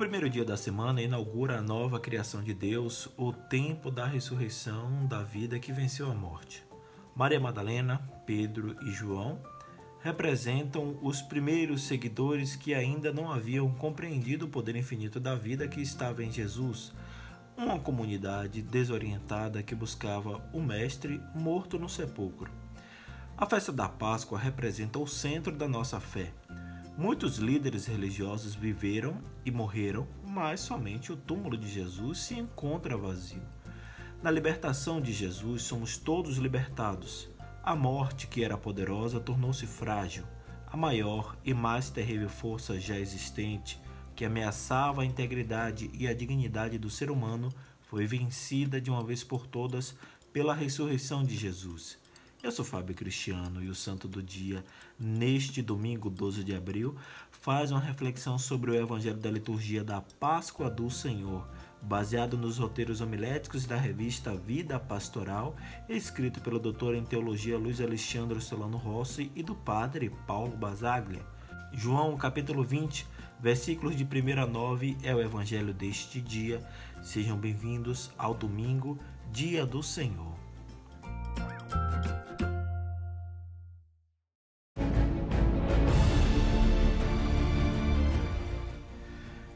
primeiro dia da semana inaugura a nova criação de Deus, o tempo da ressurreição da vida que venceu a morte. Maria Madalena, Pedro e João representam os primeiros seguidores que ainda não haviam compreendido o poder infinito da vida que estava em Jesus, uma comunidade desorientada que buscava o Mestre morto no sepulcro. A festa da Páscoa representa o centro da nossa fé. Muitos líderes religiosos viveram e morreram, mas somente o túmulo de Jesus se encontra vazio. Na libertação de Jesus, somos todos libertados. A morte, que era poderosa, tornou-se frágil. A maior e mais terrível força já existente, que ameaçava a integridade e a dignidade do ser humano, foi vencida de uma vez por todas pela ressurreição de Jesus. Eu sou Fábio Cristiano e o Santo do Dia, neste domingo 12 de abril, faz uma reflexão sobre o Evangelho da Liturgia da Páscoa do Senhor, baseado nos roteiros homiléticos da revista Vida Pastoral, escrito pelo doutor em teologia Luiz Alexandre Solano Rossi e do padre Paulo Basaglia. João capítulo 20, versículos de 1 a 9 é o evangelho deste dia. Sejam bem-vindos ao domingo, dia do Senhor.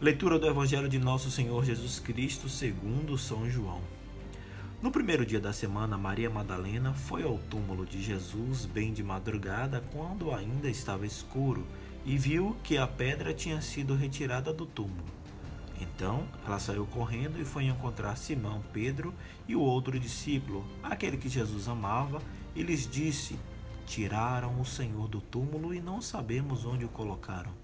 Leitura do Evangelho de Nosso Senhor Jesus Cristo segundo São João. No primeiro dia da semana, Maria Madalena foi ao túmulo de Jesus bem de madrugada, quando ainda estava escuro, e viu que a pedra tinha sido retirada do túmulo. Então ela saiu correndo e foi encontrar Simão, Pedro e o outro discípulo, aquele que Jesus amava, e lhes disse: Tiraram o Senhor do túmulo e não sabemos onde o colocaram.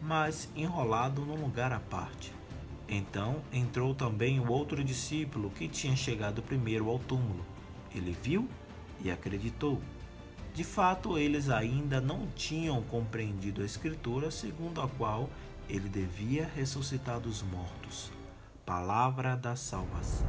mas enrolado num lugar à parte. Então entrou também o outro discípulo que tinha chegado primeiro ao túmulo. Ele viu e acreditou. De fato, eles ainda não tinham compreendido a Escritura segundo a qual ele devia ressuscitar dos mortos. Palavra da salvação.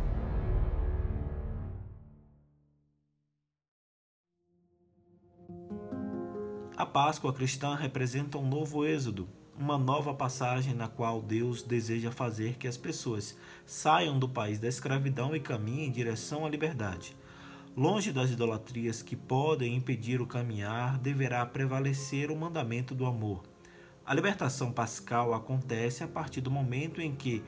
A Páscoa cristã representa um novo êxodo, uma nova passagem na qual Deus deseja fazer que as pessoas saiam do país da escravidão e caminhem em direção à liberdade. Longe das idolatrias que podem impedir o caminhar, deverá prevalecer o mandamento do amor. A libertação pascal acontece a partir do momento em que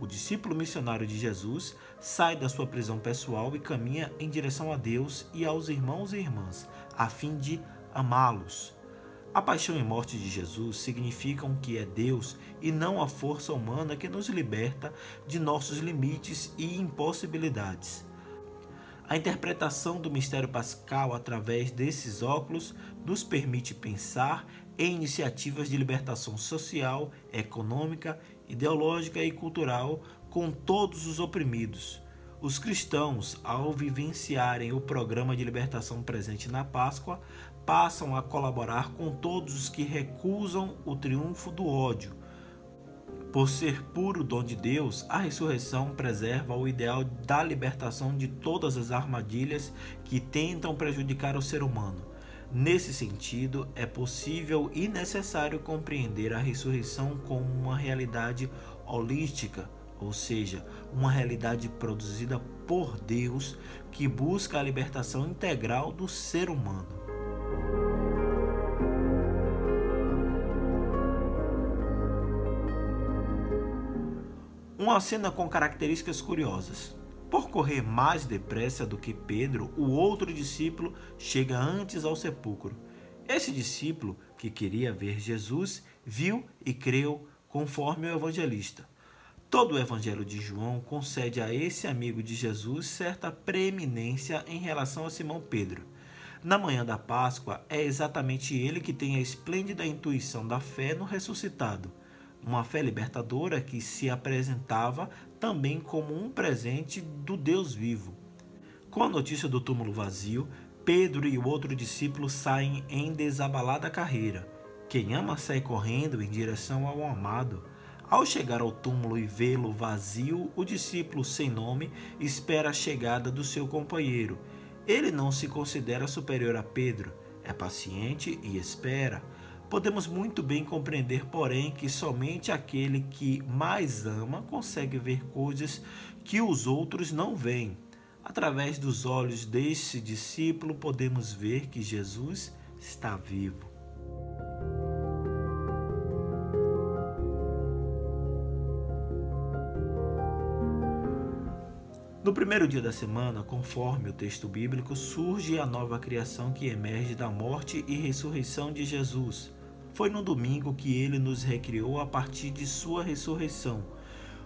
o discípulo missionário de Jesus sai da sua prisão pessoal e caminha em direção a Deus e aos irmãos e irmãs, a fim de amá-los. A paixão e morte de Jesus significam que é Deus e não a força humana que nos liberta de nossos limites e impossibilidades. A interpretação do mistério pascal através desses óculos nos permite pensar em iniciativas de libertação social, econômica, ideológica e cultural com todos os oprimidos. Os cristãos, ao vivenciarem o programa de libertação presente na Páscoa, passam a colaborar com todos os que recusam o triunfo do ódio. Por ser puro dom de Deus, a ressurreição preserva o ideal da libertação de todas as armadilhas que tentam prejudicar o ser humano. Nesse sentido, é possível e necessário compreender a ressurreição como uma realidade holística, ou seja, uma realidade produzida por Deus que busca a libertação integral do ser humano. Uma cena com características curiosas. Por correr mais depressa do que Pedro, o outro discípulo chega antes ao sepulcro. Esse discípulo, que queria ver Jesus, viu e creu conforme o evangelista. Todo o evangelho de João concede a esse amigo de Jesus certa preeminência em relação a Simão Pedro. Na manhã da Páscoa, é exatamente ele que tem a esplêndida intuição da fé no ressuscitado uma fé libertadora que se apresentava também como um presente do Deus vivo. Com a notícia do túmulo vazio, Pedro e o outro discípulo saem em desabalada carreira. Quem ama sai correndo em direção ao amado. Ao chegar ao túmulo e vê-lo vazio, o discípulo sem nome espera a chegada do seu companheiro. Ele não se considera superior a Pedro, é paciente e espera. Podemos muito bem compreender, porém, que somente aquele que mais ama consegue ver coisas que os outros não veem. Através dos olhos deste discípulo, podemos ver que Jesus está vivo. No primeiro dia da semana, conforme o texto bíblico, surge a nova criação que emerge da morte e ressurreição de Jesus. Foi no domingo que ele nos recriou a partir de sua ressurreição.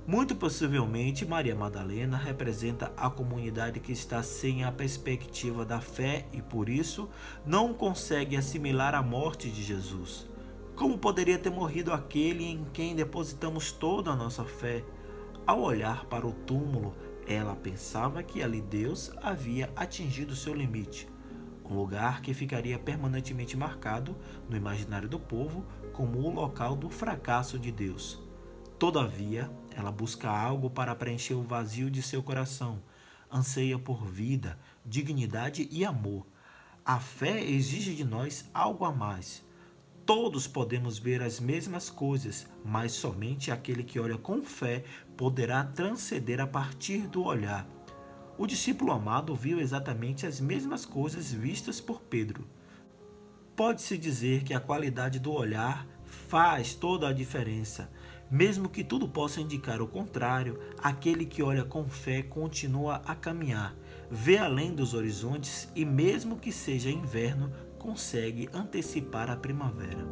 Muito possivelmente, Maria Madalena representa a comunidade que está sem a perspectiva da fé e, por isso, não consegue assimilar a morte de Jesus. Como poderia ter morrido aquele em quem depositamos toda a nossa fé? Ao olhar para o túmulo, ela pensava que ali Deus havia atingido seu limite, um lugar que ficaria permanentemente marcado no imaginário do povo como o local do fracasso de Deus. Todavia, ela busca algo para preencher o vazio de seu coração, anseia por vida, dignidade e amor. A fé exige de nós algo a mais Todos podemos ver as mesmas coisas, mas somente aquele que olha com fé poderá transcender a partir do olhar. O discípulo amado viu exatamente as mesmas coisas vistas por Pedro. Pode-se dizer que a qualidade do olhar faz toda a diferença. Mesmo que tudo possa indicar o contrário, aquele que olha com fé continua a caminhar, vê além dos horizontes e, mesmo que seja inverno, consegue antecipar a primavera.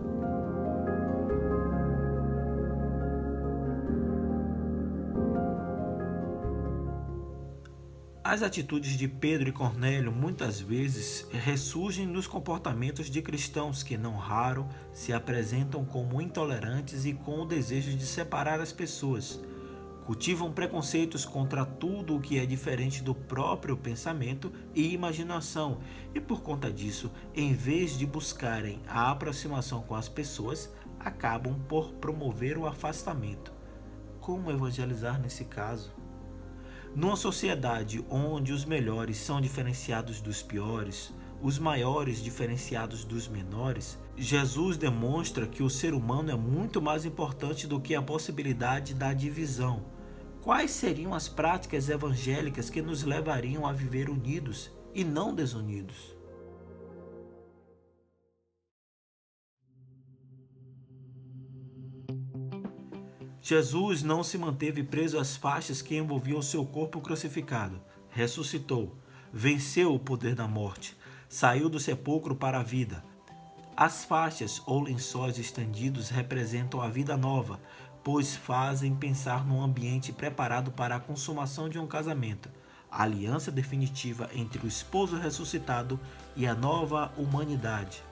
As atitudes de Pedro e Cornélio muitas vezes ressurgem nos comportamentos de cristãos que, não raro, se apresentam como intolerantes e com o desejo de separar as pessoas cultivam preconceitos contra tudo o que é diferente do próprio pensamento e imaginação, e por conta disso, em vez de buscarem a aproximação com as pessoas, acabam por promover o afastamento. Como evangelizar nesse caso? Numa sociedade onde os melhores são diferenciados dos piores, os maiores diferenciados dos menores, Jesus demonstra que o ser humano é muito mais importante do que a possibilidade da divisão Quais seriam as práticas evangélicas que nos levariam a viver unidos e não desunidos? Jesus não se manteve preso às faixas que envolviam seu corpo crucificado. Ressuscitou, venceu o poder da morte, saiu do sepulcro para a vida. As faixas ou lençóis estendidos representam a vida nova, pois fazem pensar num ambiente preparado para a consumação de um casamento, a aliança definitiva entre o esposo ressuscitado e a nova humanidade.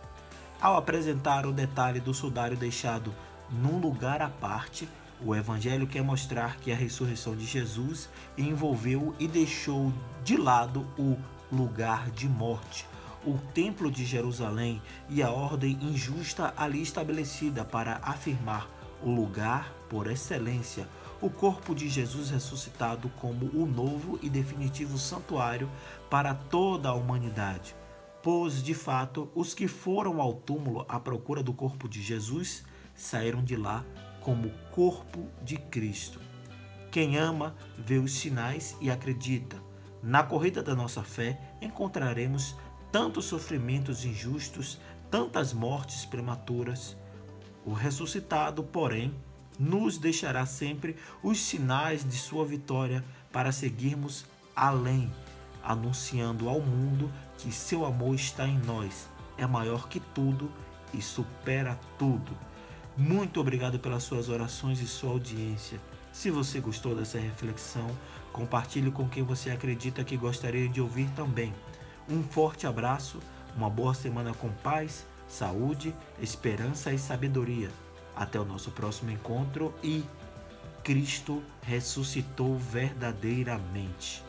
Ao apresentar o detalhe do sudário deixado num lugar à parte, o Evangelho quer mostrar que a ressurreição de Jesus envolveu e deixou de lado o lugar de morte, o Templo de Jerusalém e a ordem injusta ali estabelecida para afirmar o lugar por excelência, o corpo de Jesus ressuscitado como o novo e definitivo santuário para toda a humanidade. Pois, de fato, os que foram ao túmulo à procura do corpo de Jesus saíram de lá como corpo de Cristo. Quem ama vê os sinais e acredita. Na corrida da nossa fé encontraremos tantos sofrimentos injustos, tantas mortes prematuras, o ressuscitado, porém, nos deixará sempre os sinais de sua vitória para seguirmos além, anunciando ao mundo que seu amor está em nós, é maior que tudo e supera tudo. Muito obrigado pelas suas orações e sua audiência. Se você gostou dessa reflexão, compartilhe com quem você acredita que gostaria de ouvir também. Um forte abraço, uma boa semana com paz saúde, esperança e sabedoria. Até o nosso próximo encontro e Cristo ressuscitou verdadeiramente.